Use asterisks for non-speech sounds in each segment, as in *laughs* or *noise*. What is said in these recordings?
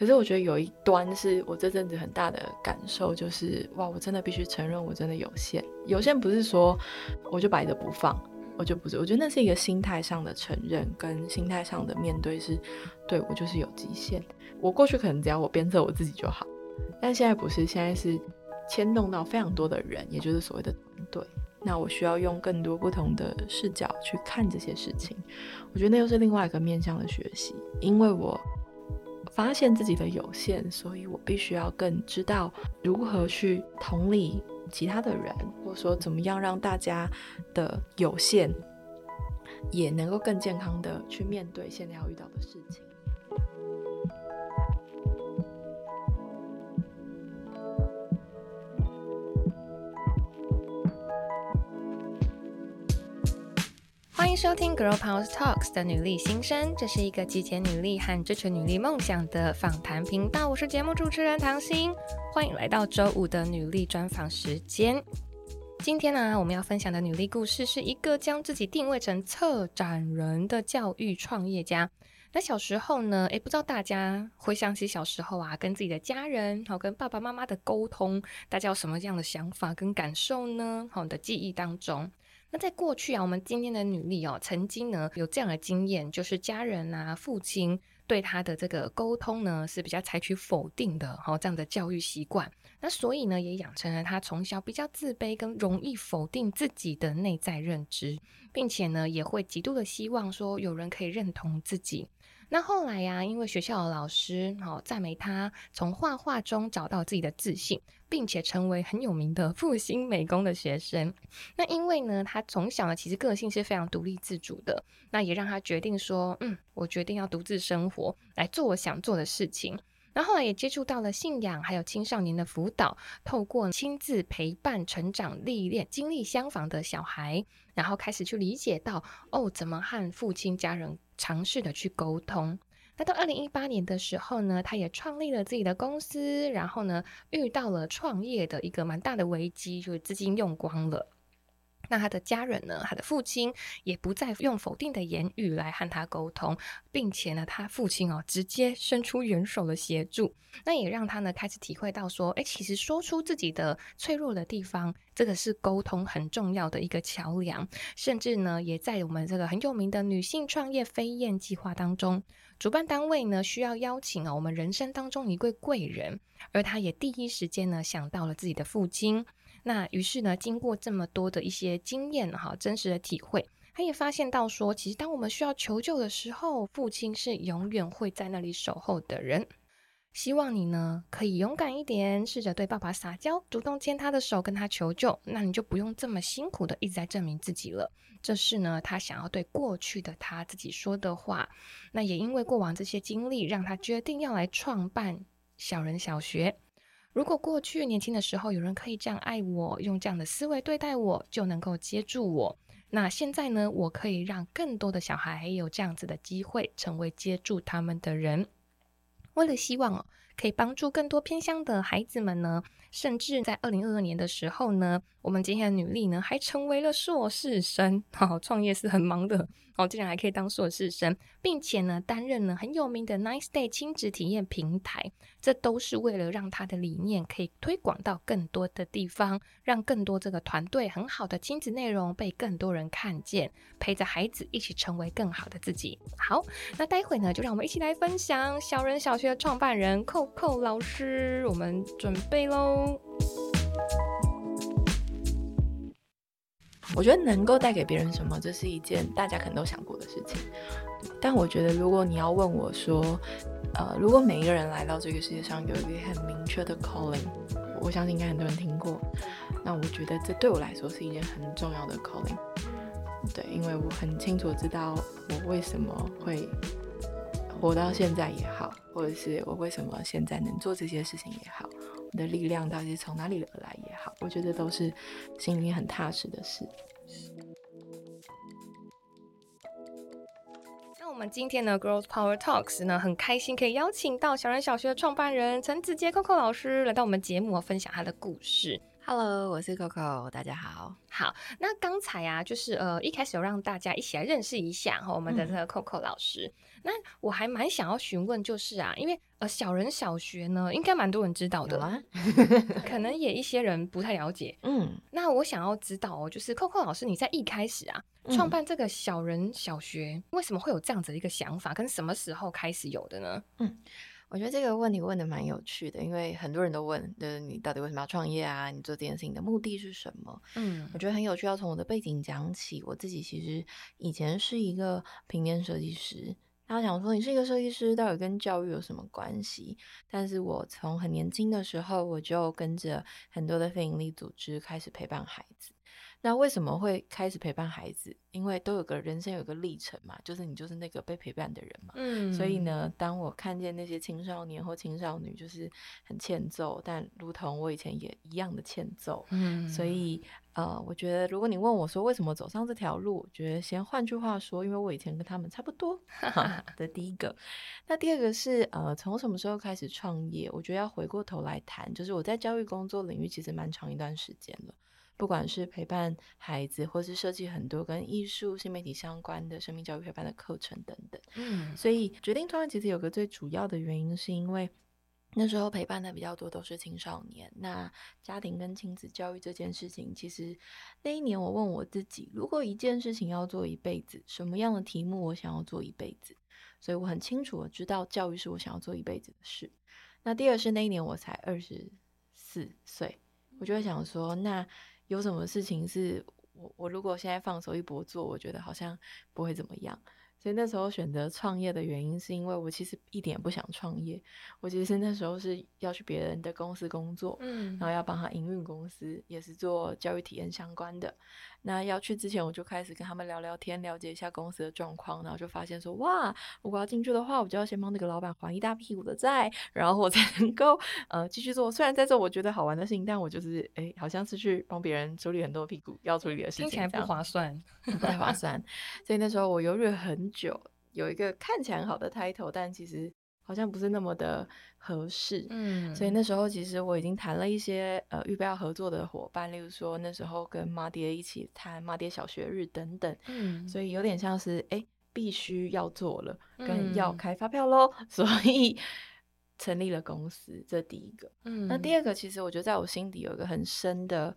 可是我觉得有一端是我这阵子很大的感受，就是哇，我真的必须承认，我真的有限。有限不是说我就摆着不放，我就不是。我觉得那是一个心态上的承认，跟心态上的面对是，对，我就是有极限。我过去可能只要我鞭策我自己就好，但现在不是，现在是牵动到非常多的人，也就是所谓的团队。那我需要用更多不同的视角去看这些事情。我觉得那又是另外一个面向的学习，因为我。发现自己的有限，所以我必须要更知道如何去同理其他的人，或者说怎么样让大家的有限也能够更健康的去面对现在要遇到的事情。收听《Girl Power Talks》的女力新生，这是一个集结女力和支持女力梦想的访谈频道。我是节目主持人唐心，欢迎来到周五的女力专访时间。今天呢，我们要分享的女力故事是一个将自己定位成策展人的教育创业家。那小时候呢，诶，不知道大家回想起小时候啊，跟自己的家人，好跟爸爸妈妈的沟通，大家有什么样的想法跟感受呢？好，的记忆当中。那在过去啊，我们今天的女力哦，曾经呢有这样的经验，就是家人啊，父亲对她的这个沟通呢是比较采取否定的，好这样的教育习惯。那所以呢，也养成了她从小比较自卑跟容易否定自己的内在认知，并且呢，也会极度的希望说有人可以认同自己。那后来呀、因为学校的老师好赞美他从画画中找到自己的自信，并且成为很有名的复兴美工的学生。那因为呢，他从小呢其实个性是非常独立自主的，那也让他决定说，嗯，我决定要独自生活，来做我想做的事情。那后来也接触到了信仰，还有青少年的辅导，透过亲自陪伴成长历练经历相仿的小孩，然后开始去理解到哦，怎么和父亲家人。尝试的去沟通。那到二零一八年的时候呢，他也创立了自己的公司，然后呢，遇到了创业的一个蛮大的危机，就是资金用光了。那他的家人呢，他的父亲也不再用否定的言语来和他沟通，并且呢，他父亲哦，直接伸出援手的协助，那也让他呢开始体会到说，哎，其实说出自己的脆弱的地方，这个是沟通很重要的一个桥梁。甚至呢，也在我们这个很有名的女性创业飞燕计划当中，主办单位呢需要邀请啊我们人生当中一位贵人，而他也第一时间呢想到了自己的父亲。那于是呢，经过这么多的一些经验哈，真实的体会，他也发现到说，其实当我们需要求救的时候，父亲是永远会在那里守候的人。希望你呢可以勇敢一点，试着对爸爸撒娇，主动牵他的手，跟他求救，那你就不用这么辛苦的一直在证明自己了。这是呢，他想要对过去的他自己说的话。那也因为过往这些经历，让他决定要来创办小人小学。如果过去年轻的时候有人可以这样爱我，用这样的思维对待我，就能够接住我。那现在呢，我可以让更多的小孩有这样子的机会，成为接住他们的人。为了希望哦，可以帮助更多偏乡的孩子们呢，甚至在二零二二年的时候呢，我们今天的女力呢，还成为了硕士生。好，创业是很忙的。哦，竟然还可以当硕士生，并且呢，担任了很有名的 Nice Day 亲子体验平台，这都是为了让他的理念可以推广到更多的地方，让更多这个团队很好的亲子内容被更多人看见，陪着孩子一起成为更好的自己。好，那待会呢，就让我们一起来分享小人小学的创办人 Coco 老师，我们准备喽。我觉得能够带给别人什么，这是一件大家可能都想过的事情。但我觉得，如果你要问我说，呃，如果每一个人来到这个世界上有一个很明确的 calling，我相信应该很多人听过。那我觉得这对我来说是一件很重要的 calling。对，因为我很清楚知道我为什么会活到现在也好，或者是我为什么现在能做这些事情也好。的力量到底是从哪里而来也好，我觉得都是心里面很踏实的事。那我们今天的 Girls Power Talks 呢，很开心可以邀请到小人小学的创办人陈子杰 Coco 老师来到我们节目，分享他的故事。Hello，我是 Coco，大家好。好，那刚才啊，就是呃，一开始有让大家一起来认识一下哈，我们的这个 Coco 老师。嗯、那我还蛮想要询问，就是啊，因为呃，小人小学呢，应该蛮多人知道的啦，可能也一些人不太了解。*laughs* 嗯，那我想要知道哦，就是 Coco 老师，你在一开始啊，创办这个小人小学，为什么会有这样子的一个想法？跟什么时候开始有的呢？嗯。我觉得这个问题问的蛮有趣的，因为很多人都问，就是你到底为什么要创业啊？你做这件事情的目的是什么？嗯，我觉得很有趣，要从我的背景讲起。我自己其实以前是一个平面设计师，大家想说你是一个设计师，到底跟教育有什么关系？但是我从很年轻的时候，我就跟着很多的非营利组织开始陪伴孩子。那为什么会开始陪伴孩子？因为都有个人生有个历程嘛，就是你就是那个被陪伴的人嘛。嗯。所以呢，当我看见那些青少年或青少女就是很欠揍，但如同我以前也一样的欠揍。嗯。所以呃，我觉得如果你问我说为什么走上这条路，我觉得先换句话说，因为我以前跟他们差不多。*laughs* 哈。的第一个，那第二个是呃，从什么时候开始创业？我觉得要回过头来谈，就是我在教育工作领域其实蛮长一段时间了。不管是陪伴孩子，或是设计很多跟艺术、新媒体相关的生命教育陪伴的课程等等，嗯，所以决定创业其实有个最主要的原因，是因为那时候陪伴的比较多都是青少年。那家庭跟亲子教育这件事情，其实那一年我问我自己，如果一件事情要做一辈子，什么样的题目我想要做一辈子？所以我很清楚我知道教育是我想要做一辈子的事。那第二是那一年我才二十四岁，我就会想说那。有什么事情是我我如果现在放手一搏做，我觉得好像不会怎么样。所以那时候选择创业的原因，是因为我其实一点不想创业。我其实那时候是要去别人的公司工作，嗯，然后要帮他营运公司，也是做教育体验相关的。那要去之前，我就开始跟他们聊聊天，了解一下公司的状况，然后就发现说，哇，如果要进去的话，我就要先帮那个老板还一大屁股的债，然后我 *laughs* 才能够呃继续做。虽然在做我觉得好玩的事情，但我就是哎，好像是去帮别人处理很多屁股要处理的事情，听起来不划算，不太划算。所以那时候我犹豫了很。久有一个看起来很好的 title，但其实好像不是那么的合适。嗯，所以那时候其实我已经谈了一些呃预备要合作的伙伴，例如说那时候跟妈爹一起谈妈爹小学日等等。嗯，所以有点像是哎必须要做了，跟要开发票喽，嗯、*laughs* 所以成立了公司。这第一个。嗯，那第二个其实我觉得在我心底有一个很深的。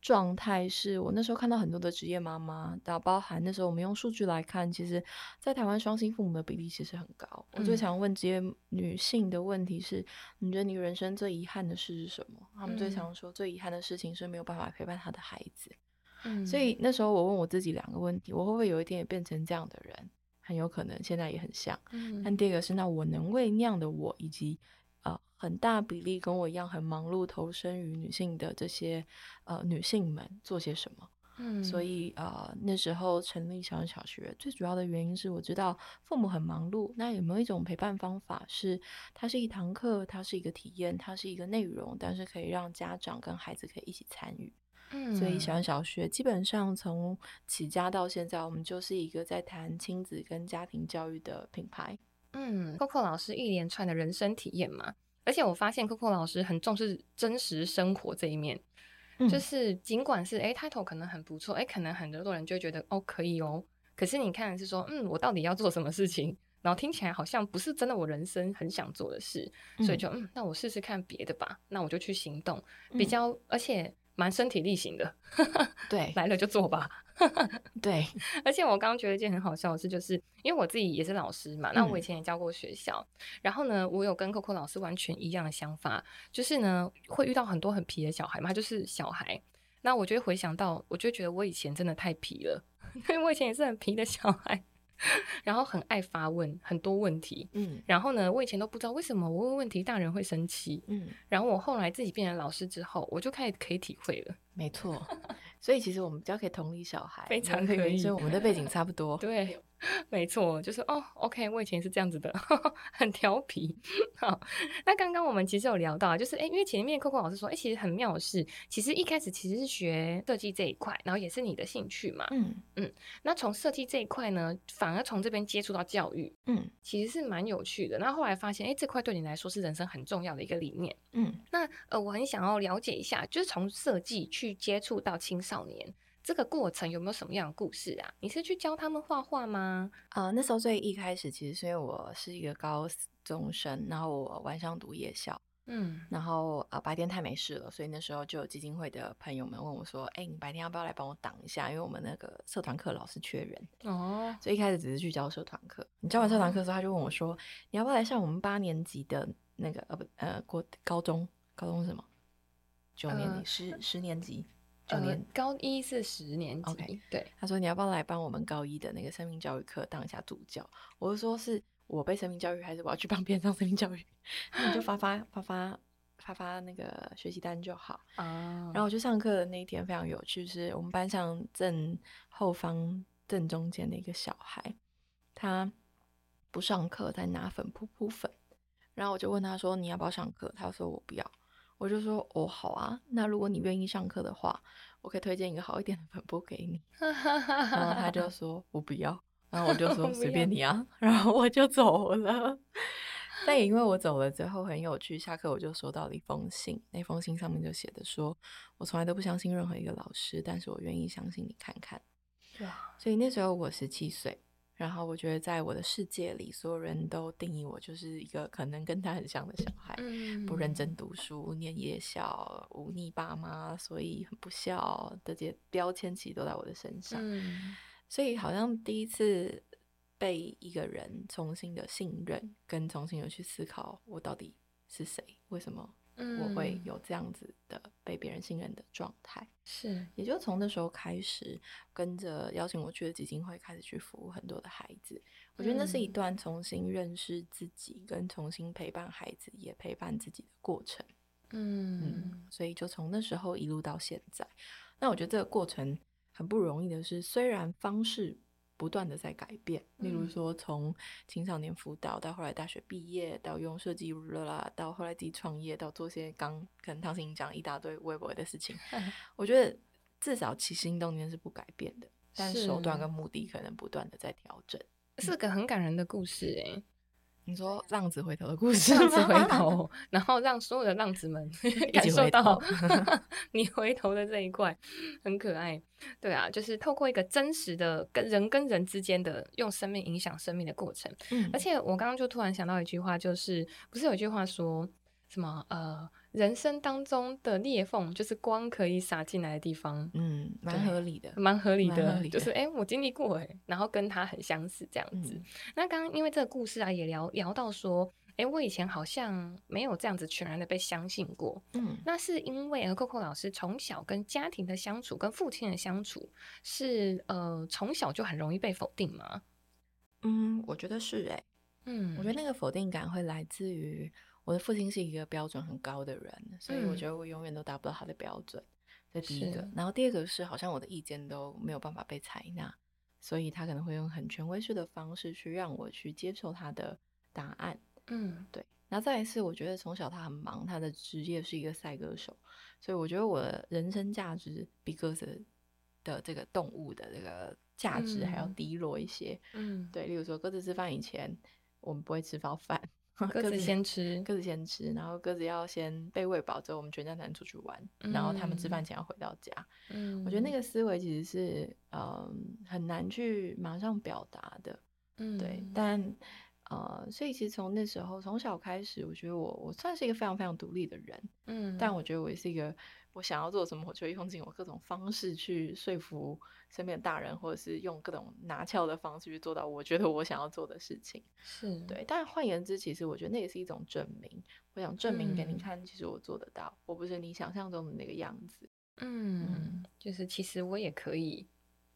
状态是我那时候看到很多的职业妈妈，然后包含那时候我们用数据来看，其实，在台湾双薪父母的比例其实很高。嗯、我最常问职业女性的问题是：你觉得你人生最遗憾的事是什么？他们最常说最遗憾的事情是没有办法陪伴他的孩子。嗯，所以那时候我问我自己两个问题：我会不会有一天也变成这样的人？很有可能，现在也很像。嗯，但第二个是，那我能为那样的我以及。很大比例跟我一样很忙碌、投身于女性的这些呃女性们做些什么？嗯，所以呃那时候成立小人小学最主要的原因是我知道父母很忙碌，那有没有一种陪伴方法是它是一堂课，它是一个体验，它是一个内容，但是可以让家长跟孩子可以一起参与。嗯，所以小人小学基本上从起家到现在，我们就是一个在谈亲子跟家庭教育的品牌。嗯，Coco 老师一连串的人生体验嘛。而且我发现 Coco 老师很重视真实生活这一面，嗯、就是尽管是哎 title 可能很不错，哎可能很多人就会觉得哦可以哦，可是你看是说嗯我到底要做什么事情，然后听起来好像不是真的我人生很想做的事，所以就嗯那我试试看别的吧，那我就去行动，比较、嗯、而且。蛮身体力行的，对，*laughs* 来了就做吧，*laughs* 对。而且我刚刚觉得一件很好笑的事，就是因为我自己也是老师嘛，嗯、那我以前也教过学校，然后呢，我有跟 Coco 老师完全一样的想法，就是呢，会遇到很多很皮的小孩嘛，就是小孩。那我就会回想到，我就觉得我以前真的太皮了，*laughs* 因为我以前也是很皮的小孩。然后很爱发问，很多问题。嗯，然后呢，我以前都不知道为什么我问问题大人会生气。嗯，然后我后来自己变成老师之后，我就开始可以体会了。没错，所以其实我们比较可以同理小孩，非常可以，所以我们的背景差不多。对，*laughs* 没错，就是哦，OK，我以前是这样子的，呵 *laughs* 呵很调皮。*laughs* 好，那刚刚我们其实有聊到，就是哎，因为前面 Coco 老师说，哎，其实很妙的是，其实一开始其实是学设计这一块，然后也是你的兴趣嘛。嗯嗯。那从设计这一块呢，反而从这边接触到教育，嗯，其实是蛮有趣的。那后，后来发现，哎，这块对你来说是人生很重要的一个理念。嗯。那呃，我很想要了解一下，就是从设计去接触到青少年。这个过程有没有什么样的故事啊？你是去教他们画画吗？呃，那时候最一开始其实是因为我是一个高中生，然后我晚上读夜校，嗯，然后呃白天太没事了，所以那时候就有基金会的朋友们问我说：“哎，你白天要不要来帮我挡一下？因为我们那个社团课老是缺人哦。”所以一开始只是去教社团课。你教完社团课之后，他就问我说：“你要不要来上我们八年级的那个呃不呃国高中高中是什么？九年级、呃、十十年级？”九年、呃、高一是十年级，OK，对，他说你要不要来帮我们高一的那个生命教育课当一下助教？我就说是我被生命教育，还是我要去帮别人上生命教育？*laughs* 那你就发发发发发发那个学习单就好啊。Oh. 然后我去上课的那一天非常有趣，是我们班上正后方正中间的一个小孩，他不上课，在拿粉扑扑粉。然后我就问他说你要不要上课？他说我不要。我就说哦，好啊，那如果你愿意上课的话，我可以推荐一个好一点的粉扑给你。*laughs* 然后他就说我不要，然后我就 *laughs* 说随便你啊，然后我就走了。但也因为我走了之后很有趣，下课我就收到了一封信，那封信上面就写的说，我从来都不相信任何一个老师，但是我愿意相信你看看。对啊，所以那时候我十七岁。然后我觉得，在我的世界里，所有人都定义我就是一个可能跟他很像的小孩，嗯、不认真读书、念夜校、忤逆爸妈，所以很不孝的这些标签其实都在我的身上。嗯、所以好像第一次被一个人重新的信任，跟重新的去思考我到底是谁，为什么？我会有这样子的被别人信任的状态，是，也就从那时候开始，跟着邀请我去的基金会开始去服务很多的孩子。我觉得那是一段重新认识自己，跟重新陪伴孩子，也陪伴自己的过程。嗯，嗯，所以就从那时候一路到现在，那我觉得这个过程很不容易的是，虽然方式。不断的在改变，例如说从青少年辅导到后来大学毕业，到用设计了啦，到后来自己创业，到做些刚可能唐心讲一大堆微博的事情。*laughs* 我觉得至少起心动念是不改变的，但手段跟目的可能不断的在调整。是个很感人的故事诶、欸。你说浪子回头的故事，*laughs* 浪子回头，然后让所有的浪子们 *laughs* 感受到 *laughs* 你回头的这一块很可爱。对啊，就是透过一个真实的跟人跟人之间的用生命影响生命的过程。嗯，而且我刚刚就突然想到一句话，就是不是有一句话说什么呃？人生当中的裂缝，就是光可以洒进来的地方。嗯，蛮合理的，蛮合理的。理的就是，哎、欸，我经历过，哎，然后跟他很相似，这样子。嗯、那刚刚因为这个故事啊，也聊聊到说，哎、欸，我以前好像没有这样子全然的被相信过。嗯，那是因为 Coco 老师从小跟家庭的相处，跟父亲的相处，是呃从小就很容易被否定吗？嗯，我觉得是、欸，哎，嗯，我觉得那个否定感会来自于。我的父亲是一个标准很高的人，所以我觉得我永远都达不到他的标准。这、嗯、第一个，然后第二个是好像我的意见都没有办法被采纳，所以他可能会用很权威式的方式去让我去接受他的答案。嗯，对。然后再一次，我觉得从小他很忙，他的职业是一个赛歌手，所以我觉得我的人生价值比鸽子的这个动物的这个价值还要低落一些。嗯，对。例如说，鸽子吃饭以前，我们不会吃饱饭。*laughs* 鸽子先吃，鸽子先吃，然后鸽子要先被喂饱之后，我们全家才能出去玩。嗯、然后他们吃饭前要回到家。嗯，我觉得那个思维其实是嗯很难去马上表达的。嗯，对，但呃，所以其实从那时候从小开始，我觉得我我算是一个非常非常独立的人。嗯，但我觉得我也是一个。我想要做什么，我就会用尽我各种方式去说服身边的大人，或者是用各种拿翘的方式去做到我觉得我想要做的事情。是对，但换言之，其实我觉得那也是一种证明。我想证明给你看，其实我做得到，嗯、我不是你想象中的那个样子。嗯，嗯就是其实我也可以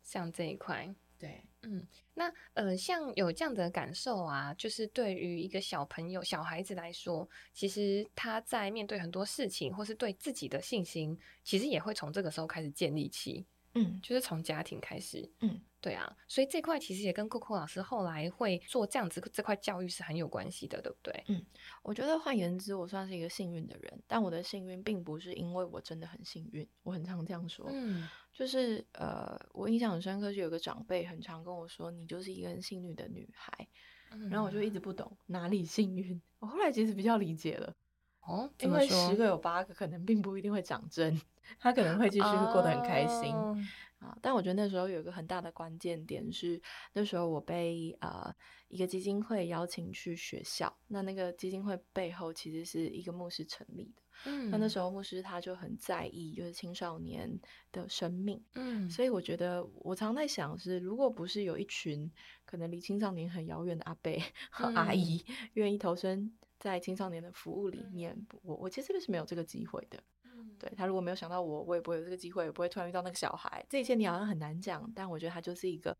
像这一块。对，嗯，那呃，像有这样的感受啊，就是对于一个小朋友、小孩子来说，其实他在面对很多事情，或是对自己的信心，其实也会从这个时候开始建立起。嗯，就是从家庭开始，嗯，对啊，所以这块其实也跟 Coco 老师后来会做这样子这块教育是很有关系的，对不对？嗯，我觉得换言之，我算是一个幸运的人，但我的幸运并不是因为我真的很幸运，我很常这样说，嗯，就是呃，我印象很深刻，就有个长辈很常跟我说，你就是一个很幸运的女孩，嗯，然后我就一直不懂哪里幸运，我后来其实比较理解了。哦，因为十个有八个可能并不一定会长真，他可能会继续过得很开心、oh. 啊。但我觉得那时候有一个很大的关键点是，那时候我被呃一个基金会邀请去学校，那那个基金会背后其实是一个牧师成立的。嗯，那那时候牧师他就很在意就是青少年的生命。嗯，所以我觉得我常在想是，如果不是有一群可能离青少年很遥远的阿伯和阿姨愿意投身。在青少年的服务里面，我我其实是没有这个机会的。嗯，对，他如果没有想到我，我也不会有这个机会，也不会突然遇到那个小孩。这一切你好像很难讲，但我觉得他就是一个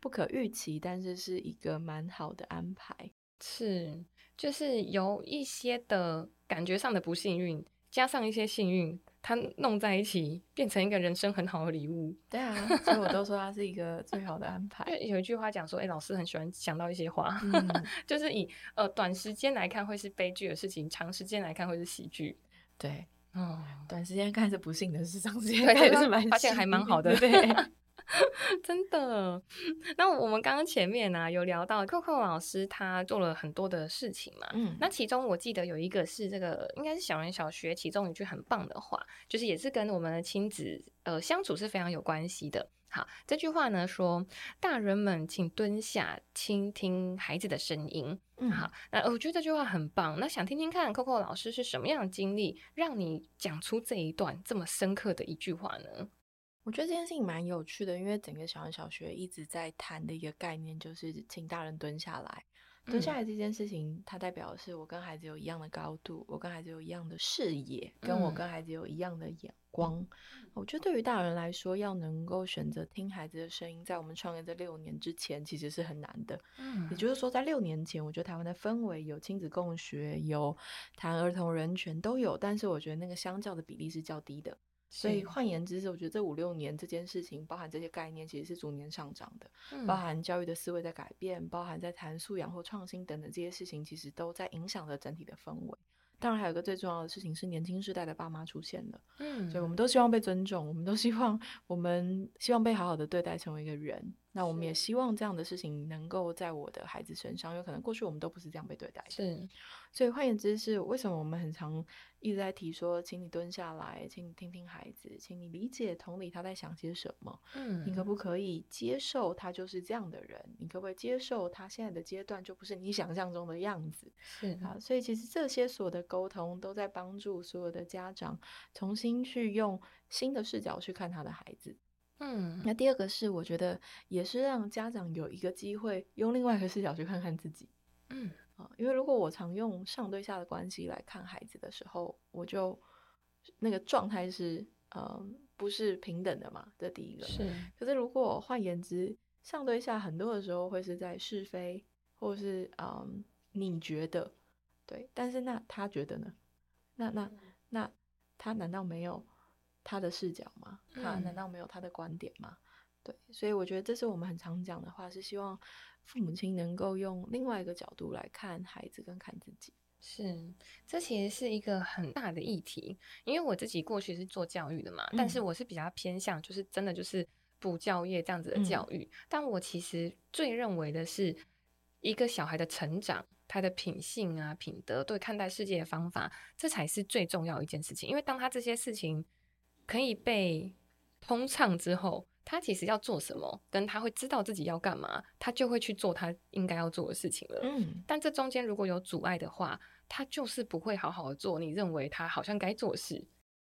不可预期，但是是一个蛮好的安排。是，就是有一些的感觉上的不幸运，加上一些幸运。他弄在一起，变成一个人生很好的礼物。对啊，所以我都说他是一个最好的安排。有一句话讲说，哎、欸，老师很喜欢想到一些话，嗯、*laughs* 就是以呃短时间来看会是悲剧的事情，长时间来看会是喜剧。对，嗯，短时间看是不幸的事，长时 *laughs* 间看是蛮发现还蛮好的。对。*laughs* 真的，那我们刚刚前面呢、啊、有聊到 Coco 老师，他做了很多的事情嘛。嗯，那其中我记得有一个是这个，应该是小人小学其中一句很棒的话，就是也是跟我们的亲子呃相处是非常有关系的。好，这句话呢说，大人们请蹲下，倾听孩子的声音。嗯，好，那我觉得这句话很棒。那想听听看 Coco 老师是什么样的经历，让你讲出这一段这么深刻的一句话呢？我觉得这件事情蛮有趣的，因为整个小人小学一直在谈的一个概念，就是请大人蹲下来。蹲下来这件事情，它代表的是我跟孩子有一样的高度，我跟孩子有一样的视野，跟我跟孩子有一样的眼光。我觉得对于大人来说，要能够选择听孩子的声音，在我们创业这六年之前，其实是很难的。嗯，也就是说，在六年前，我觉得台湾的氛围有亲子共学，有谈儿童人权都有，但是我觉得那个相较的比例是较低的。所以换言之，是我觉得这五六年这件事情，包含这些概念，其实是逐年上涨的。嗯，包含教育的思维在改变，包含在谈素养或创新等等这些事情，其实都在影响着整体的氛围。当然，还有一个最重要的事情是年轻世代的爸妈出现了。嗯，所以我们都希望被尊重，我们都希望我们希望被好好的对待，成为一个人。那我们也希望这样的事情能够在我的孩子身上，有可能过去我们都不是这样被对待的。是，所以换言之是为什么我们很常一直在提说，请你蹲下来，请你听听孩子，请你理解同理他在想些什么。嗯，你可不可以接受他就是这样的人？你可不可以接受他现在的阶段就不是你想象中的样子？是啊，所以其实这些所有的沟通都在帮助所有的家长重新去用新的视角去看他的孩子。嗯，那第二个是我觉得也是让家长有一个机会用另外一个视角去看看自己。嗯啊，因为如果我常用上对下的关系来看孩子的时候，我就那个状态是嗯不是平等的嘛，这第一个是。可是如果换言之，上对下很多的时候会是在是非，或是嗯你觉得对，但是那他觉得呢？那那那他难道没有？他的视角吗？他难道没有他的观点吗？嗯。对，所以我觉得这是我们很常讲的话，是希望父母亲能够用另外一个角度来看孩子跟看自己。是，这其实是一个很大的议题，因为我自己过去是做教育的嘛，嗯，但是我是比较偏向就是真的就是补教业这样子的教育，嗯，但我其实最认为的是一个小孩的成长。他的品性啊、品德，对看待世界的方法，这才是最重要的一件事情。因为当他这些事情可以被通畅之后，他其实要做什么，跟他会知道自己要干嘛，他就会去做他应该要做的事情了。嗯，但这中间如果有阻碍的话，他就是不会好好的做你认为他好像该做的事。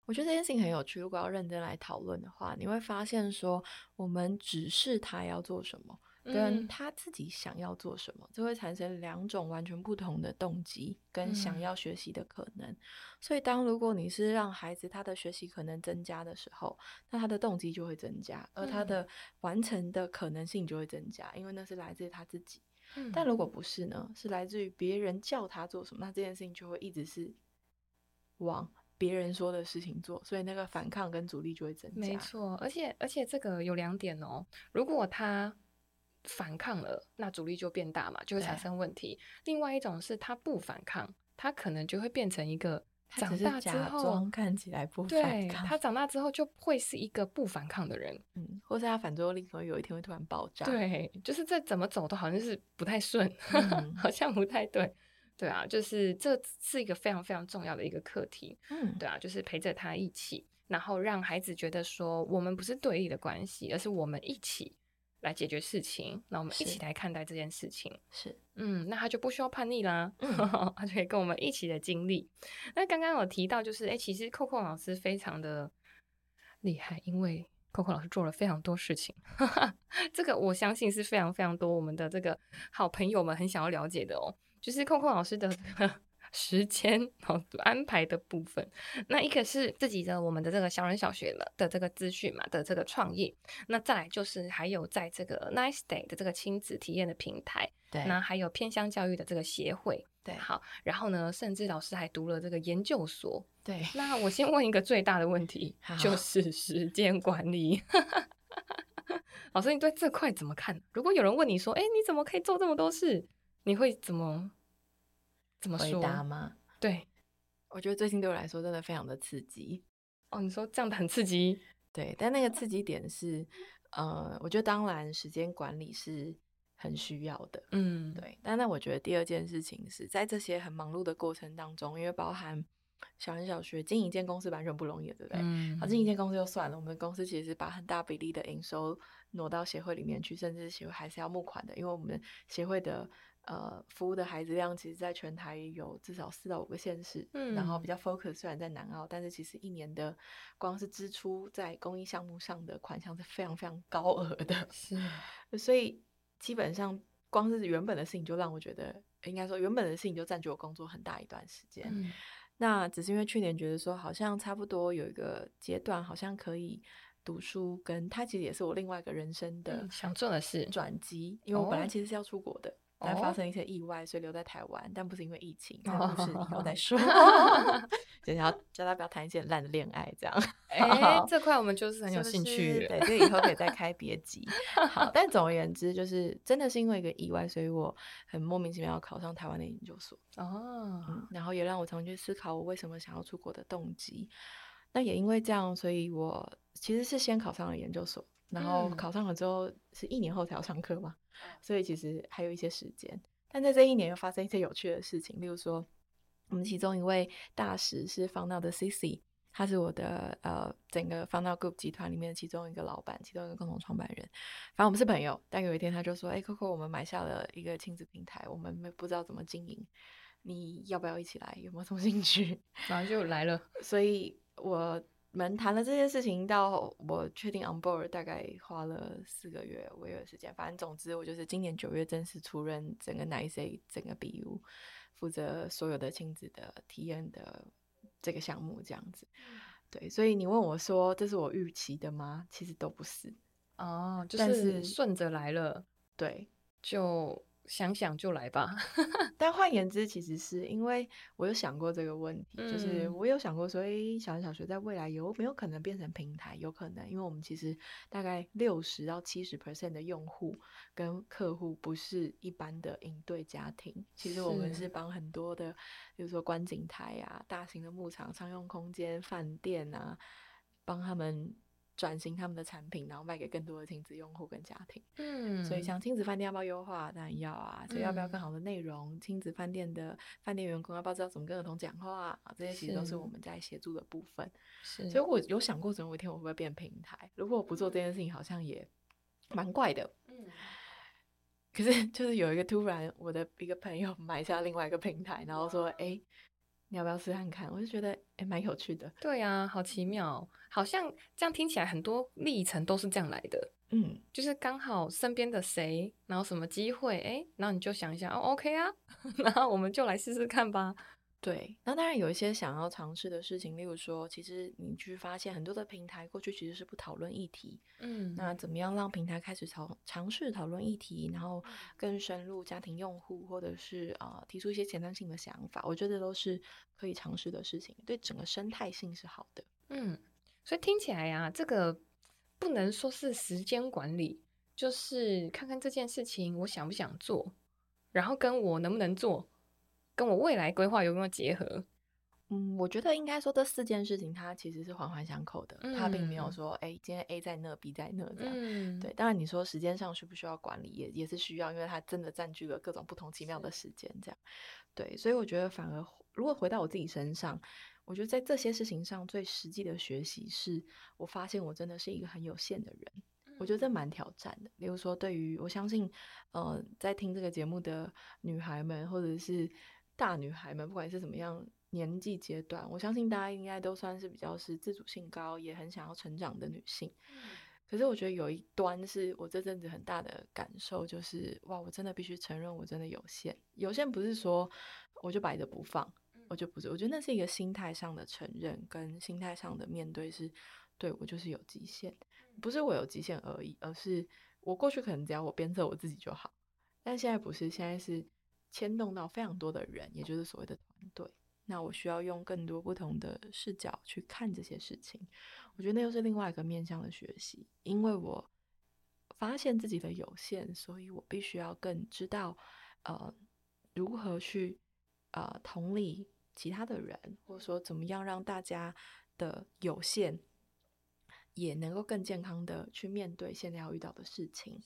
我觉得这件事情很有趣。如果要认真来讨论的话，你会发现说，我们指示他要做什么。跟他自己想要做什么，就会产生两种完全不同的动机跟想要学习的可能。所以，当如果你是让孩子他的学习可能增加的时候，那他的动机就会增加，而他的完成的可能性就会增加，因为那是来自于他自己。但如果不是呢？是来自于别人叫他做什么，那这件事情就会一直是往别人说的事情做，所以那个反抗跟阻力就会增加。没错，而且而且这个有两点哦，如果他反抗了，那阻力就变大嘛，就会产生问题。另外一种是他不反抗，他可能就会变成一个长大之后看起来不反抗，对，他长大之后就会是一个不反抗的人，嗯，或是他反作用力可能有一天会突然爆炸。对，就是这怎么走都好像是不太顺，*laughs* 嗯、好像不太对。对啊，就是这是一个非常非常重要的一个课题。嗯，对啊，就是陪着他一起，然后让孩子觉得说，我们不是对立的关系，而是我们一起来解决事情，那我们一起来看待这件事情。是，嗯，那他就不需要叛逆啦，嗯、他就可以跟我们一起的经历。那刚刚有提到，就是哎，其实 Coco 老师非常的厉害，因为 Coco 老师做了非常多事情。*laughs* 这个我相信是非常非常多我们的这个好朋友们很想要了解的哦。就是 Coco 老师的时间安排的部分，那一个是自己的我们的这个小人小学了的这个资讯嘛的这个创意，那再来就是还有在这个 Nice Day 的这个亲子体验的平台，对，那还有偏乡教育的这个协会，对，好，然后呢，甚至老师还读了这个研究所，对。那我先问一个最大的问题，就是时间管理。*laughs* 老师，你对这块怎么看？如果有人问你说，哎，你怎么可以做这么多事？你会怎么怎么说？回答吗？对，我觉得最近对我来说真的非常的刺激哦。你说这样的很刺激，对，但那个刺激点是，呃，我觉得当然时间管理是很需要的，嗯，对。但那我觉得第二件事情是在这些很忙碌的过程当中，因为包含小人小学经营一间公司完全不容易，对不对？嗯，好，经营一间公司就算了，我们的公司其实是把很大比例的营收挪到协会里面去，甚至协会还是要募款的，因为我们协会的。呃，服务的孩子量其实，在全台有至少四到五个县市，嗯，然后比较 focus 虽然在南澳，但是其实一年的光是支出在公益项目上的款项是非常非常高额的，*laughs* 是，所以基本上光是原本的事情就让我觉得，应该说原本的事情就占据我工作很大一段时间，嗯，那只是因为去年觉得说好像差不多有一个阶段，好像可以读书，跟他其实也是我另外一个人生的想做的事。转机，因为我本来其实是要出国的。但发生一些意外，所以留在台湾，但不是因为疫情，但不是以后再 *laughs* 说。*laughs* 就想要 *laughs* 叫他不要谈一些烂的恋爱，这样。哎、欸，这块我们就是很有兴趣。是是对，所以以后可以再开别集。好，但总而言之，就是真的是因为一个意外，所以我很莫名其妙考上台湾的研究所。哦、嗯，然后也让我重新去思考我为什么想要出国的动机。那也因为这样，所以我其实是先考上了研究所。然后考上了之后，是一年后才要上课嘛，所以其实还有一些时间。但在这一年又发生一些有趣的事情，例如说，我们其中一位大使是 Found Out 的 Cici，他是我的呃整个 Found Out Group 集团里面的其中一个老板，其中一个共同创办人。反正我们是朋友，但有一天他就说：“哎，Coco，我们买下了一个亲子平台，我们不知道怎么经营，你要不要一起来？有没有什么兴趣？”然后就来了。所以我。们谈了这件事情，到我确定 on board 大概花了四个月五个月的时间。反正总之，我就是今年九月正式出任整个 Nice 整个 BU，负责所有的亲子的体验的这个项目，这样子。对，所以你问我说这是我预期的吗？其实都不是哦，就是顺着来了。对，就。想想就来吧，*laughs* 但换言之，其实是因为我有想过这个问题，嗯、就是我有想过说，诶，小人小学在未来有没有可能变成平台？有可能，因为我们其实大概六十到七十 percent 的用户跟客户不是一般的应对家庭，其实我们是帮很多的，比如说观景台啊、大型的牧场、商用空间、饭店啊，帮他们。转型他们的产品，然后卖给更多的亲子用户跟家庭。嗯，所以像亲子饭店要不要优化？当然要啊。所以要不要更好的内容？亲、嗯、子饭店的饭店员工要不要知道怎么跟儿童讲话啊？这些其实都是我们在协助的部分。是，所以我有想过，总有一天我会不会变平台？如果我不做这件事情，好像也蛮怪的。嗯。可是就是有一个突然，我的一个朋友买下另外一个平台，然后说：“哎、欸。”你要不要试看看？我就觉得诶蛮有趣的。对啊，好奇妙，好像这样听起来很多历程都是这样来的。嗯，就是刚好身边的谁，然后什么机会，诶，然后你就想一下，哦，OK 啊，*laughs* 然后我们就来试试看吧。对，那当然有一些想要尝试的事情，例如说，其实你去发现很多的平台过去其实是不讨论议题，嗯，那怎么样让平台开始尝尝试讨论议题，然后更深入家庭用户，或者是啊、呃、提出一些前瞻性的想法，我觉得都是可以尝试的事情，对整个生态性是好的。嗯，所以听起来呀、啊，这个不能说是时间管理，就是看看这件事情我想不想做，然后跟我能不能做。跟我未来规划有没有结合？嗯，我觉得应该说这四件事情它其实是环环相扣的，嗯、它并没有说哎，今天 A 在那，B 在那这样。嗯、对，当然你说时间上需不需要管理，也也是需要，因为它真的占据了各种不同奇妙的时间这样。对，所以我觉得反而如果回到我自己身上，我觉得在这些事情上最实际的学习是，我发现我真的是一个很有限的人。嗯、我觉得这蛮挑战的。比如说，对于我相信，呃，在听这个节目的女孩们，或者是大女孩们，不管是怎么样年纪阶段，我相信大家应该都算是比较是自主性高，也很想要成长的女性。嗯、可是我觉得有一端是我这阵子很大的感受，就是哇，我真的必须承认，我真的有限。有限不是说我就摆着不放，我就不是。我觉得那是一个心态上的承认，跟心态上的面对是，是对我就是有极限，不是我有极限而已，而是我过去可能只要我鞭策我自己就好，但现在不是，现在是。牵动到非常多的人，也就是所谓的团队。那我需要用更多不同的视角去看这些事情。我觉得那又是另外一个面向的学习，因为我发现自己的有限，所以我必须要更知道，呃，如何去呃同理其他的人，或者说怎么样让大家的有限也能够更健康的去面对现在要遇到的事情。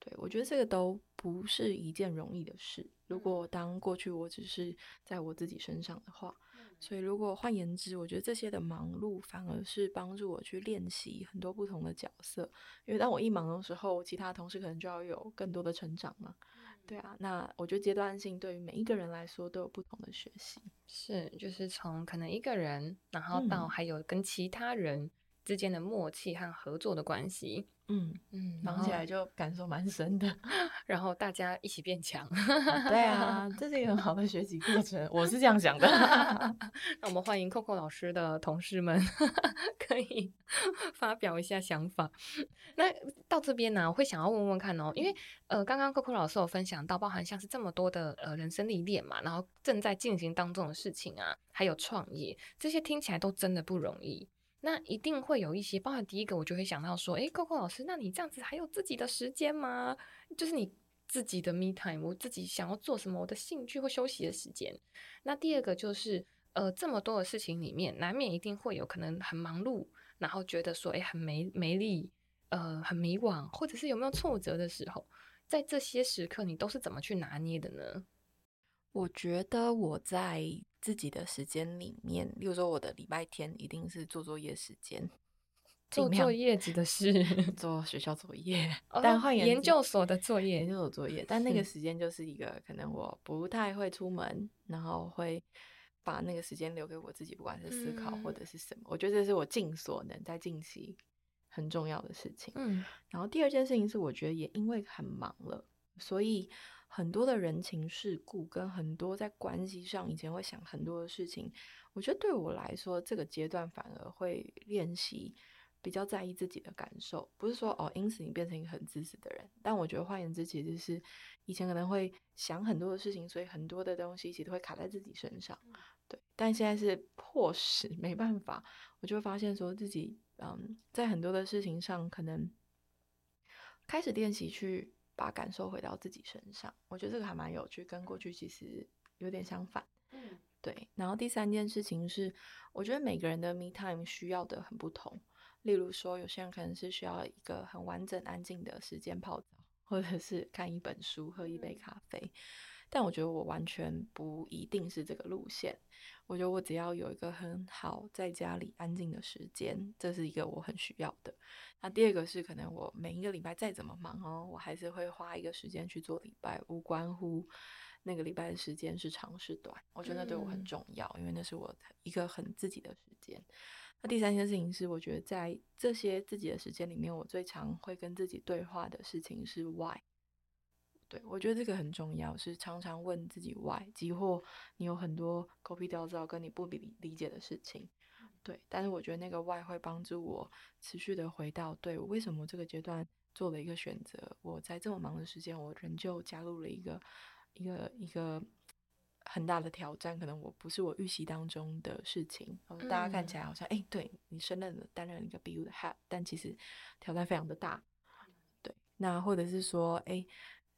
对，我觉得这个都不是一件容易的事。如果当过去我只是在我自己身上的话，所以如果换言之，我觉得这些的忙碌反而是帮助我去练习很多不同的角色。因为当我一忙的时候，其他同事可能就要有更多的成长嘛。对啊，那我觉得阶段性对于每一个人来说都有不同的学习。是，就是从可能一个人，然后到还有跟其他人之间的默契和合作的关系。嗯嗯，忙起来就感受蛮深的，*laughs* 然后大家一起变强。对啊，这是一个很好的学习过程，我是这样想的。*laughs* 那我们欢迎 Coco 老师的同事们 *laughs* 可以发表一下想法。那到这边呢，我会想要问问看哦，因为呃，刚刚 Coco 老师有分享到，包含像是这么多的呃人生历练嘛，然后正在进行当中的事情啊，还有创业，这些听起来都真的不容易。那一定会有一些，包含第一个，我就会想到说，诶，Coco 老师，那你这样子还有自己的时间吗？就是你自己的 me time，我自己想要做什么，我的兴趣或休息的时间。那第二个就是，呃，这么多的事情里面，难免一定会有可能很忙碌，然后觉得说，诶，很没没力，呃，很迷惘，或者是有没有挫折的时候，在这些时刻，你都是怎么去拿捏的呢？我觉得我在自己的时间里面，例如说我的礼拜天一定是做作业时间，做作业指的是做学校作业，哦、但换，研究所的作业，研究所作业，但那个时间就是一个可能我不太会出门，然后会把那个时间留给我自己，不管是思考或者是什么，嗯、我觉得这是我尽所能在近期很重要的事情。嗯，然后第二件事情是，我觉得也因为很忙了，所以。很多的人情世故跟很多在关系上以前会想很多的事情，我觉得对我来说，这个阶段反而会练习比较在意自己的感受。不是说哦，因此你变成一个很自私的人。但我觉得换言之，其实是以前可能会想很多的事情，所以很多的东西其实都会卡在自己身上。对，但现在是迫使 *laughs* 没办法，我就会发现说自己嗯，在很多的事情上可能开始练习去。把感受回到自己身上，我觉得这个还蛮有趣，跟过去其实有点相反。嗯，对。然后第三件事情是，我觉得每个人的 me time 需要的很不同。例如说，有些人可能是需要一个很完整、安静的时间泡澡，或者是看一本书、喝一杯咖啡。但我觉得我完全不一定是这个路线。我觉得我只要有一个很好在家里安静的时间，这是一个我很需要的。那第二个是，可能我每一个礼拜再怎么忙哦，我还是会花一个时间去做礼拜，无关乎那个礼拜的时间是长是短。我觉得那对我很重要，因为那是我一个很自己的时间。那第三件事情是，我觉得在这些自己的时间里面，我最常会跟自己对话的事情是 why。对，我觉得这个很重要，是常常问自己 why，即或你有很多狗屁倒灶跟你不理理解的事情，对，但是我觉得那个 why 会帮助我持续的回到，对，我为什么这个阶段做了一个选择，我在这么忙的时间，我仍旧加入了一个一个一个很大的挑战，可能我不是我预习当中的事情，大家看起来好像哎、嗯，对你胜任了担任了一个 BU 的 head，但其实挑战非常的大，对，那或者是说哎。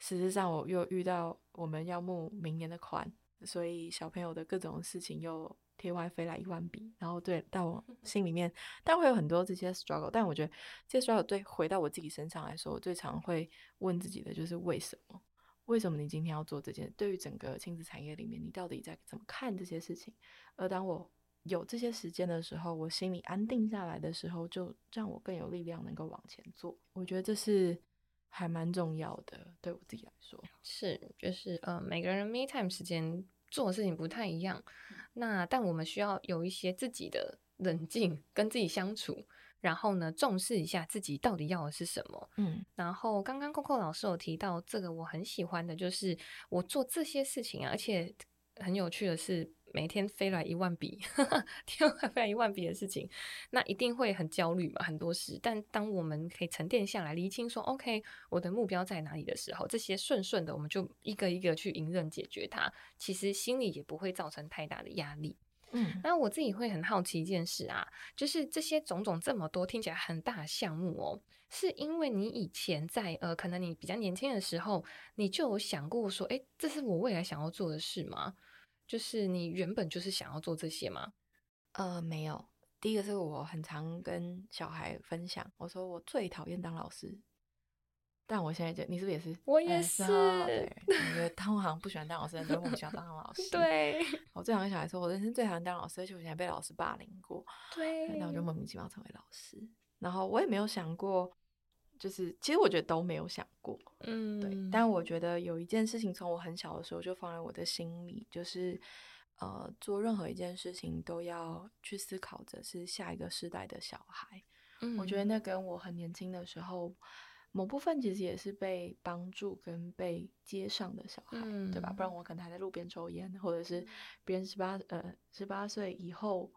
事实上，我又遇到我们要募明年的款，所以小朋友的各种事情又天外飞来一万笔。然后对，到我 *laughs* 心里面，但会有很多这些 struggle。但我觉得这些 struggle 对回到我自己身上来说，我最常会问自己的就是为什么？为什么你今天要做这件？对于整个亲子产业里面，你到底在怎么看这些事情？而当我有这些时间的时候，我心里安定下来的时候，就让我更有力量能够往前做。我觉得这是。还蛮重要的，对我自己来说是，就是呃，每个人 me time 时间做的事情不太一样，嗯、那但我们需要有一些自己的冷静，跟自己相处，然后呢，重视一下自己到底要的是什么。嗯，然后刚刚 Coco 老师有提到这个，我很喜欢的就是我做这些事情啊，而且很有趣的是。每天飞来一万笔，*laughs* 天外飞来一万笔的事情，那一定会很焦虑嘛，很多事。但当我们可以沉淀下来，厘清说 OK，我的目标在哪里的时候，这些顺顺的，我们就一个一个去迎刃解决它。其实心里也不会造成太大的压力。嗯，那我自己会很好奇一件事啊，就是这些种种这么多听起来很大的项目哦，是因为你以前在呃，可能你比较年轻的时候，你就有想过说，诶，这是我未来想要做的事吗？就是你原本就是想要做这些吗？呃，没有。第一个是我很常跟小孩分享，我说我最讨厌当老师，但我现在觉得你是不是也是？我也是。我觉得他们好像不喜欢当老师，但都梦想当老 *laughs* 师。对。我最常跟小孩说，我人生最讨厌当老师，而且我以前被老师霸凌过。对。那我就莫名其妙成为老师，然后我也没有想过。就是，其实我觉得都没有想过，嗯，对。但我觉得有一件事情从我很小的时候就放在我的心里，就是，呃，做任何一件事情都要去思考着是下一个世代的小孩。嗯，我觉得那跟我很年轻的时候，某部分其实也是被帮助跟被接上的小孩，嗯，对吧？不然我可能还在路边抽烟，或者是别人十八呃十八岁以后。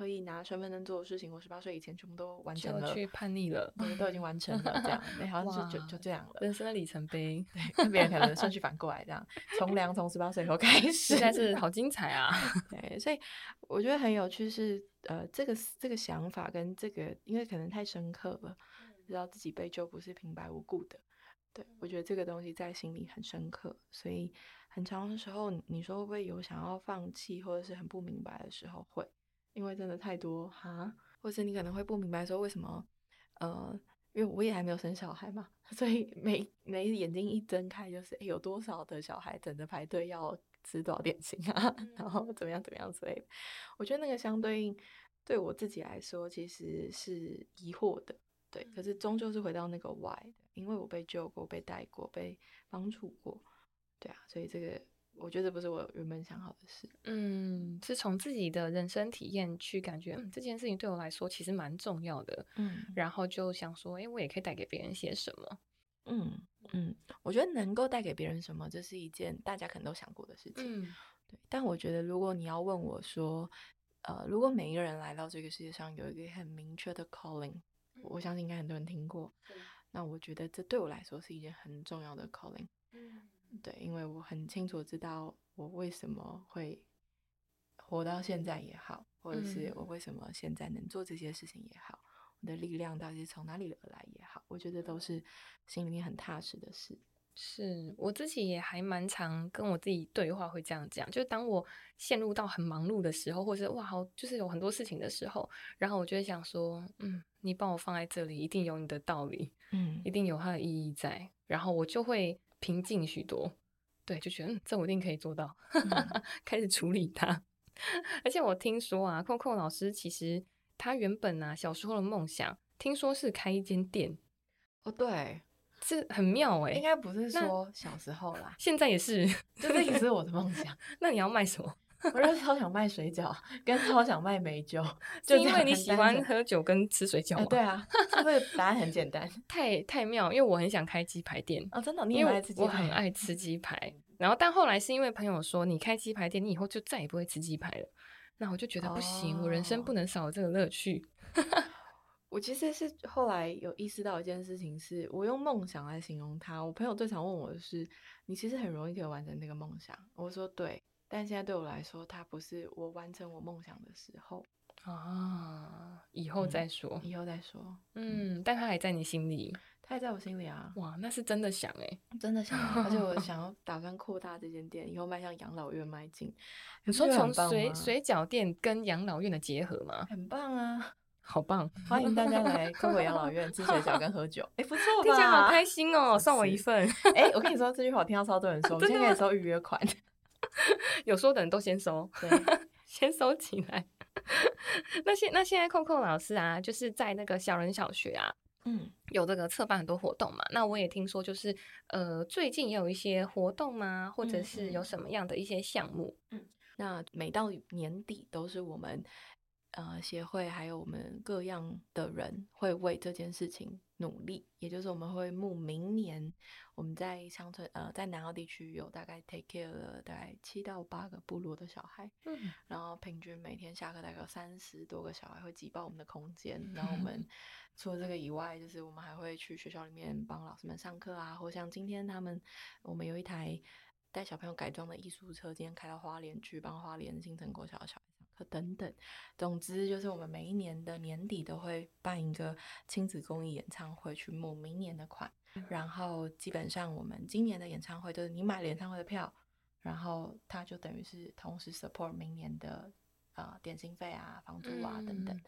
可以拿身份证做的事情，我十八岁以前全部都完成了，去叛逆了，对，都已经完成了，这样，*laughs* 对，好像就就就这样了，人生的里程碑，对，跟别人可能顺序反过来，这样，从良从十八岁以后开始，现在是好精彩啊，*laughs* 对，所以我觉得很有趣是，呃，这个这个想法跟这个，因为可能太深刻了，知道自己被救不是平白无故的，对，我觉得这个东西在心里很深刻，所以很长的时候，你说会不会有想要放弃或者是很不明白的时候，会。因为真的太多哈，或是你可能会不明白说为什么，呃，因为我也还没有生小孩嘛，*laughs* 所以每每眼睛一睁开就是，诶，有多少的小孩等着排队要吃多少点心啊，*laughs* 然后怎么样怎么样之类的。我觉得那个相对应对我自己来说其实是疑惑的，对，可是终究是回到那个 why 的，因为我被救过、被带过、被帮助过，对啊，所以这个。我觉得不是我原本想好的事，嗯，是从自己的人生体验去感觉，嗯，这件事情对我来说其实蛮重要的，嗯，然后就想说，哎，我也可以带给别人些什么，嗯嗯，我觉得能够带给别人什么，这是一件大家可能都想过的事情，嗯，对。但我觉得，如果你要问我说，呃，如果每一个人来到这个世界上有一个很明确的 calling，我相信应该很多人听过，那我觉得这对我来说是一件很重要的 calling，嗯。对，因为我很清楚知道我为什么会活到现在也好，或者是我为什么现在能做这些事情也好，我的力量到底是从哪里而来也好，我觉得都是心里面很踏实的事。是我自己也还蛮常跟我自己对话，会这样讲，就当我陷入到很忙碌的时候，或者是哇，好，就是有很多事情的时候，然后我就会想说，嗯，你把我放在这里，一定有你的道理，嗯，一定有它的意义在，然后我就会。平静许多，对，就觉得嗯，这我一定可以做到，嗯、*laughs* 开始处理它。*laughs* 而且我听说啊，Coco 老师其实他原本啊小时候的梦想，听说是开一间店。哦，对，这很妙哎、欸。应该不是说小时候啦，现在也是，就这也是我的梦想。*laughs* 那你要卖什么？我就超想卖水饺，跟超想卖美酒，就因为你喜欢喝酒跟吃水饺吗？欸、对啊，是不是答案很简单，*laughs* 太太妙，因为我很想开鸡排店哦，真的，你也爱吃鸡排？我很爱吃鸡排，然后但后来是因为朋友说，你开鸡排店，你以后就再也不会吃鸡排了，那我就觉得不行，哦、我人生不能少了这个乐趣。*laughs* 我其实是后来有意识到一件事情是，是我用梦想来形容它。我朋友最常问我的是：“你其实很容易可以完成那个梦想。”我说：“对。”但现在对我来说，它不是我完成我梦想的时候啊，以后再说，嗯、以后再说。嗯，但它还在你心里，它还在我心里啊。哇，那是真的想哎，*laughs* 真的想，而且我 *laughs* 想要打算扩大这间店，以后迈向养老院迈进。你说从水水饺店跟养老院的结合吗？很棒啊！好棒！欢迎大家来 *laughs* COCO 养老院吃水饺跟喝酒。哎、欸，不错吧？听起来好开心哦！送我一份。哎、欸，我跟你说这句话，我听到超多人说，我们现在可以收预约款。有说的人都先收，对，*laughs* 先收起来。*laughs* 那现那现在 COCO 老师啊，就是在那个小人小学啊，嗯，有这个策办很多活动嘛。那我也听说，就是呃，最近也有一些活动吗？或者是有什么样的一些项目？嗯，那每到年底都是我们。呃，协会还有我们各样的人会为这件事情努力，也就是我们会募明年我们在乡村呃，在南澳地区有大概 take care 了大概七到八个部落的小孩，嗯，然后平均每天下课大概有三十多个小孩会挤爆我们的空间，*laughs* 然后我们除了这个以外，就是我们还会去学校里面帮老师们上课啊，或像今天他们我们有一台带小朋友改装的艺术车，今天开到花莲去帮花莲新城国小的小孩。等等，总之就是我们每一年的年底都会办一个亲子公益演唱会，去募明年的款。然后基本上我们今年的演唱会就是你买了演唱会的票，然后它就等于是同时 support 明年的呃点心费啊、房租啊等等。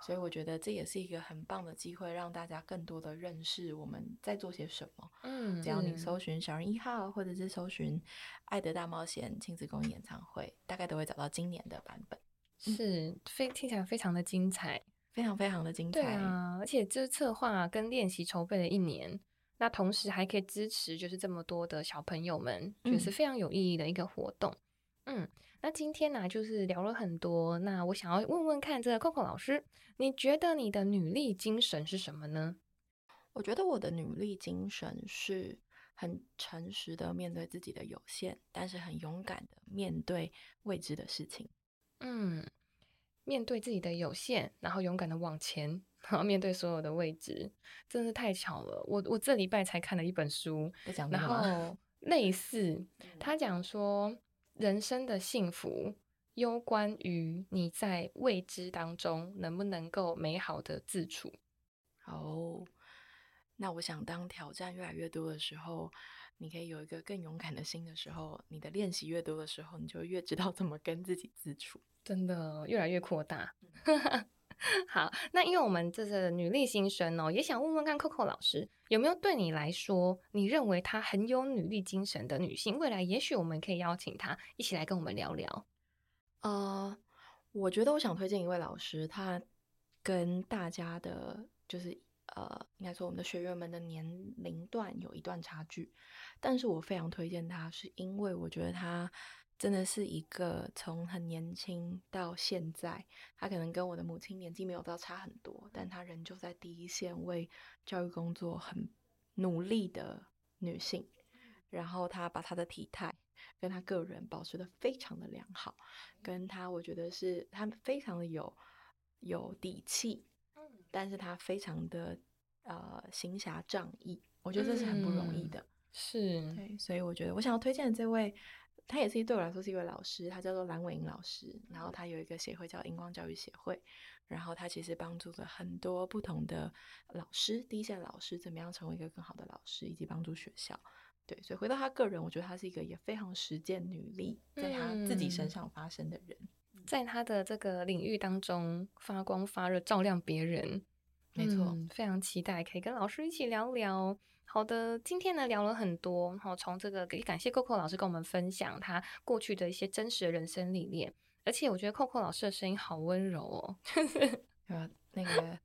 所以我觉得这也是一个很棒的机会，让大家更多的认识我们在做些什么。嗯，只要你搜寻小人一号，或者是搜寻爱的大冒险亲子公益演唱会，大概都会找到今年的版本。是非听起来非常的精彩，非常非常的精彩。对啊，而且这策划跟练习筹备了一年，那同时还可以支持就是这么多的小朋友们，就是非常有意义的一个活动。嗯，嗯，那今天呢，就是聊了很多，那我想要问问看，这个 COCO 老师，你觉得你的女力精神是什么呢？我觉得我的女力精神是很诚实的面对自己的有限，但是很勇敢的面对未知的事情。嗯，面对自己的有限，然后勇敢的往前，然后面对所有的未知，真是太巧了。我我这礼拜才看了一本书，然后类似他讲说，人生的幸福攸关于你在未知当中能不能够美好的自处。哦，那我想当挑战越来越多的时候。你可以有一个更勇敢的心的时候，你的练习越多的时候，你就越知道怎么跟自己自处，真的越来越扩大。*laughs* *laughs* 好，那因为我们这是女力新生哦，也想问问看 COCO 老师有没有对你来说，你认为她很有女力精神的女性，未来也许我们可以邀请她一起来跟我们聊聊。呃，我觉得我想推荐一位老师，她跟大家的，就是。呃，应该说我们的学员们的年龄段有一段差距，但是我非常推荐她，是因为我觉得她真的是一个从很年轻到现在，他可能跟我的母亲年纪没有到差很多，但他仍旧在第一线为教育工作很努力的女性，然后她把她的体态跟她个人保持的非常的良好，跟她我觉得是她非常的有有底气。但是她非常的呃行侠仗义，我觉得这是很不容易的。嗯、是对，所以我觉得我想要推荐的这位，他也是对我来说是一位老师，他叫做蓝伟英老师。然后他有一个协会叫荧光教育协会，然后他其实帮助了很多不同的老师，第一线老师怎么样成为一个更好的老师，以及帮助学校。对，所以回到他个人，我觉得他是一个也非常实践履历在他自己身上发生的人。嗯在他的这个领域当中发光发热，照亮别人，没错、嗯，非常期待可以跟老师一起聊聊。好的，今天呢聊了很多，然后从这个也感谢 COCO 老师跟我们分享他过去的一些真实的人生历练，而且我觉得 COCO 老师的声音好温柔哦，*laughs* 呃，那个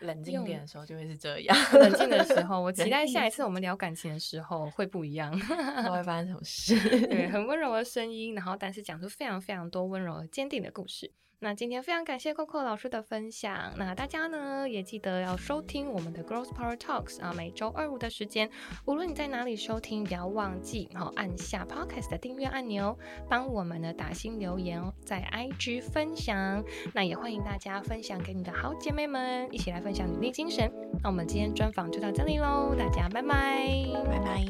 冷静点的时候就会是这样。*laughs* 冷静的时候，我期待下一次我们聊感情的时候会不一样，不会发生什么事。对，很 *laughs* 温柔的声音，然后但是讲出非常非常多温柔而坚定的故事。那今天非常感谢 Coco 老师的分享。那大家呢，也记得要收听我们的 Girls Power Talks 啊，每周二五的时间。无论你在哪里收听，不要忘记，然后按下 Podcast 的订阅按钮，帮我们的打新留言，在 IG 分享。那也欢迎大家分享，给你的好姐妹们一起来分享努力精神。那我们今天专访就到这里喽，大家拜拜拜拜。